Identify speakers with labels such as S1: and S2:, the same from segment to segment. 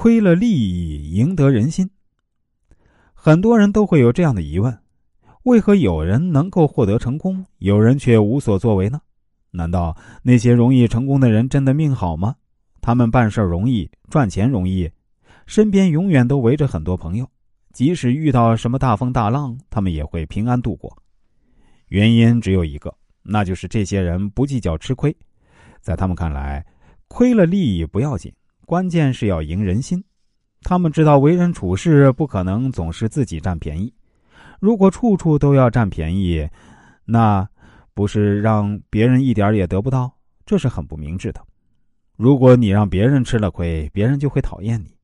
S1: 亏了利益，赢得人心。很多人都会有这样的疑问：为何有人能够获得成功，有人却无所作为呢？难道那些容易成功的人真的命好吗？他们办事容易，赚钱容易，身边永远都围着很多朋友，即使遇到什么大风大浪，他们也会平安度过。原因只有一个，那就是这些人不计较吃亏。在他们看来，亏了利益不要紧，关键是要赢人心。他们知道为人处事不可能总是自己占便宜，如果处处都要占便宜，那不是让别人一点也得不到？这是很不明智的。如果你让别人吃了亏，别人就会讨厌你，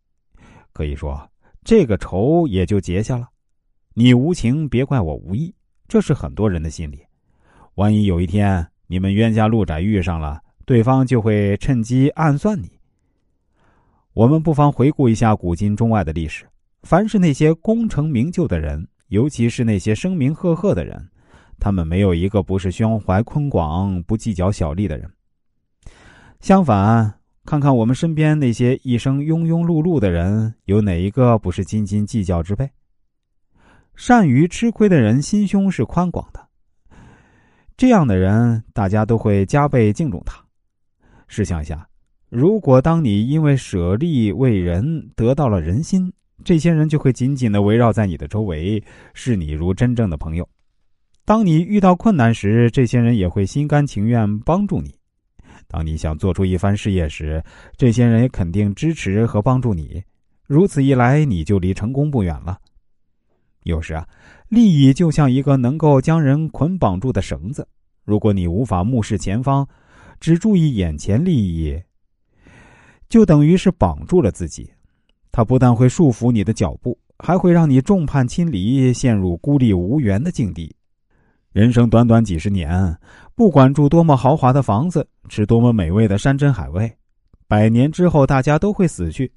S1: 可以说这个仇也就结下了。你无情，别怪我无义，这是很多人的心理。万一有一天你们冤家路窄遇上了，对方就会趁机暗算你。我们不妨回顾一下古今中外的历史，凡是那些功成名就的人，尤其是那些声名赫赫的人，他们没有一个不是胸怀宽广、不计较小利的人。相反，看看我们身边那些一生庸庸碌碌的人，有哪一个不是斤斤计较之辈？善于吃亏的人，心胸是宽广的。这样的人，大家都会加倍敬重他。试想一下，如果当你因为舍利为人得到了人心，这些人就会紧紧的围绕在你的周围，视你如真正的朋友。当你遇到困难时，这些人也会心甘情愿帮助你。当你想做出一番事业时，这些人也肯定支持和帮助你。如此一来，你就离成功不远了。有时啊，利益就像一个能够将人捆绑住的绳子。如果你无法目视前方，只注意眼前利益，就等于是绑住了自己。它不但会束缚你的脚步，还会让你众叛亲离，陷入孤立无援的境地。人生短短几十年，不管住多么豪华的房子，吃多么美味的山珍海味，百年之后大家都会死去。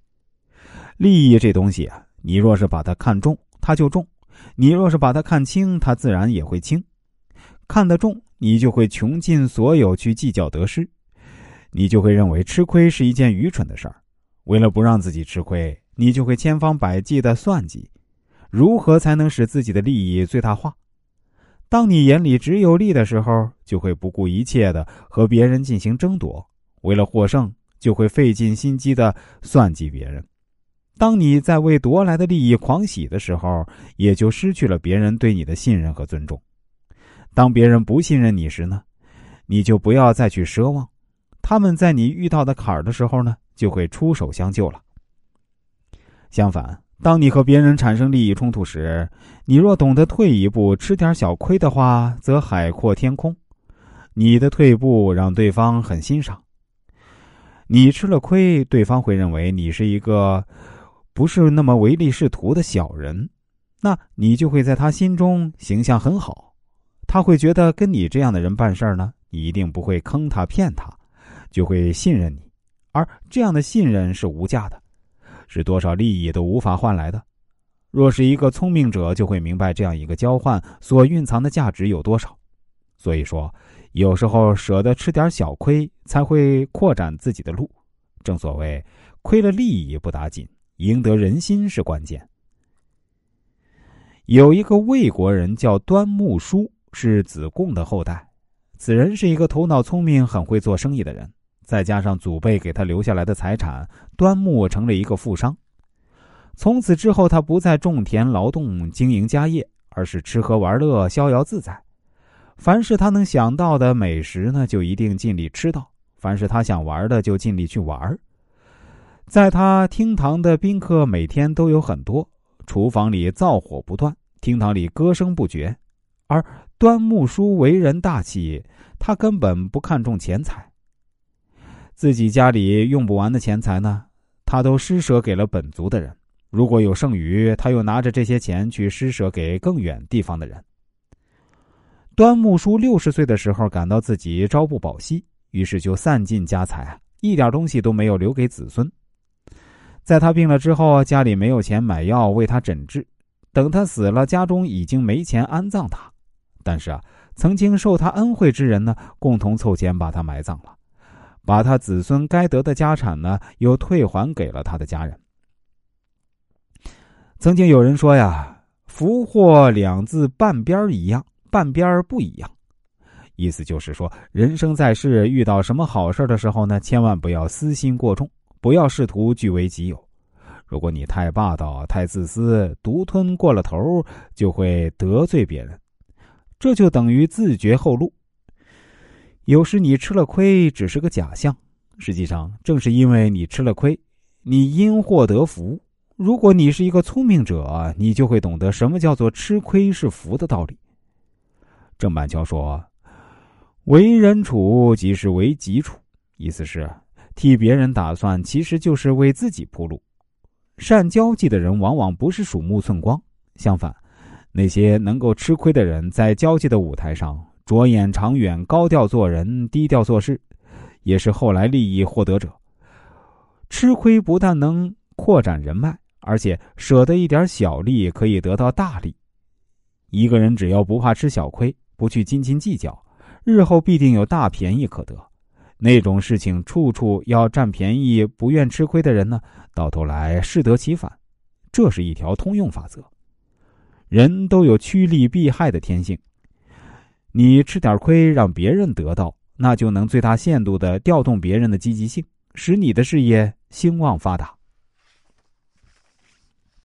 S1: 利益这东西啊，你若是把它看重，它就重；你若是把它看轻，它自然也会轻。看得重，你就会穷尽所有去计较得失，你就会认为吃亏是一件愚蠢的事儿。为了不让自己吃亏，你就会千方百计的算计，如何才能使自己的利益最大化。当你眼里只有利的时候，就会不顾一切的和别人进行争夺；为了获胜，就会费尽心机的算计别人。当你在为夺来的利益狂喜的时候，也就失去了别人对你的信任和尊重。当别人不信任你时呢，你就不要再去奢望，他们在你遇到的坎儿的时候呢，就会出手相救了。相反。当你和别人产生利益冲突时，你若懂得退一步吃点小亏的话，则海阔天空。你的退步让对方很欣赏。你吃了亏，对方会认为你是一个不是那么唯利是图的小人，那你就会在他心中形象很好。他会觉得跟你这样的人办事呢，一定不会坑他骗他，就会信任你。而这样的信任是无价的。是多少利益都无法换来的。若是一个聪明者，就会明白这样一个交换所蕴藏的价值有多少。所以说，有时候舍得吃点小亏，才会扩展自己的路。正所谓，亏了利益不打紧，赢得人心是关键。有一个魏国人叫端木叔，是子贡的后代。此人是一个头脑聪明、很会做生意的人。再加上祖辈给他留下来的财产，端木成了一个富商。从此之后，他不再种田劳动经营家业，而是吃喝玩乐逍遥自在。凡是他能想到的美食呢，就一定尽力吃到；凡是他想玩的，就尽力去玩。在他厅堂的宾客每天都有很多，厨房里灶火不断，厅堂里歌声不绝。而端木叔为人大气，他根本不看重钱财。自己家里用不完的钱财呢，他都施舍给了本族的人。如果有剩余，他又拿着这些钱去施舍给更远地方的人。端木叔六十岁的时候，感到自己朝不保夕，于是就散尽家财，一点东西都没有留给子孙。在他病了之后，家里没有钱买药为他诊治，等他死了，家中已经没钱安葬他。但是啊，曾经受他恩惠之人呢，共同凑钱把他埋葬了。把他。子孙该得的家产呢，又退还给了他的家人。曾经有人说呀，“福祸两字半边一样，半边不一样。”意思就是说，人生在世，遇到什么好事的时候呢，千万不要私心过重，不要试图据为己有。如果你太霸道、太自私、独吞过了头，就会得罪别人，这就等于自绝后路。有时你吃了亏，只是个假象，实际上正是因为你吃了亏，你因祸得福。如果你是一个聪明者，你就会懂得什么叫做吃亏是福的道理。郑板桥说：“为人处即是为己处，意思是替别人打算，其实就是为自己铺路。善交际的人往往不是鼠目寸光，相反，那些能够吃亏的人，在交际的舞台上着眼长远，高调做人，低调做事，也是后来利益获得者。吃亏不但能扩展人脉。”而且舍得一点小利，可以得到大利。一个人只要不怕吃小亏，不去斤斤计较，日后必定有大便宜可得。那种事情处处要占便宜、不愿吃亏的人呢，到头来适得其反。这是一条通用法则。人都有趋利避害的天性，你吃点亏让别人得到，那就能最大限度的调动别人的积极性，使你的事业兴旺发达。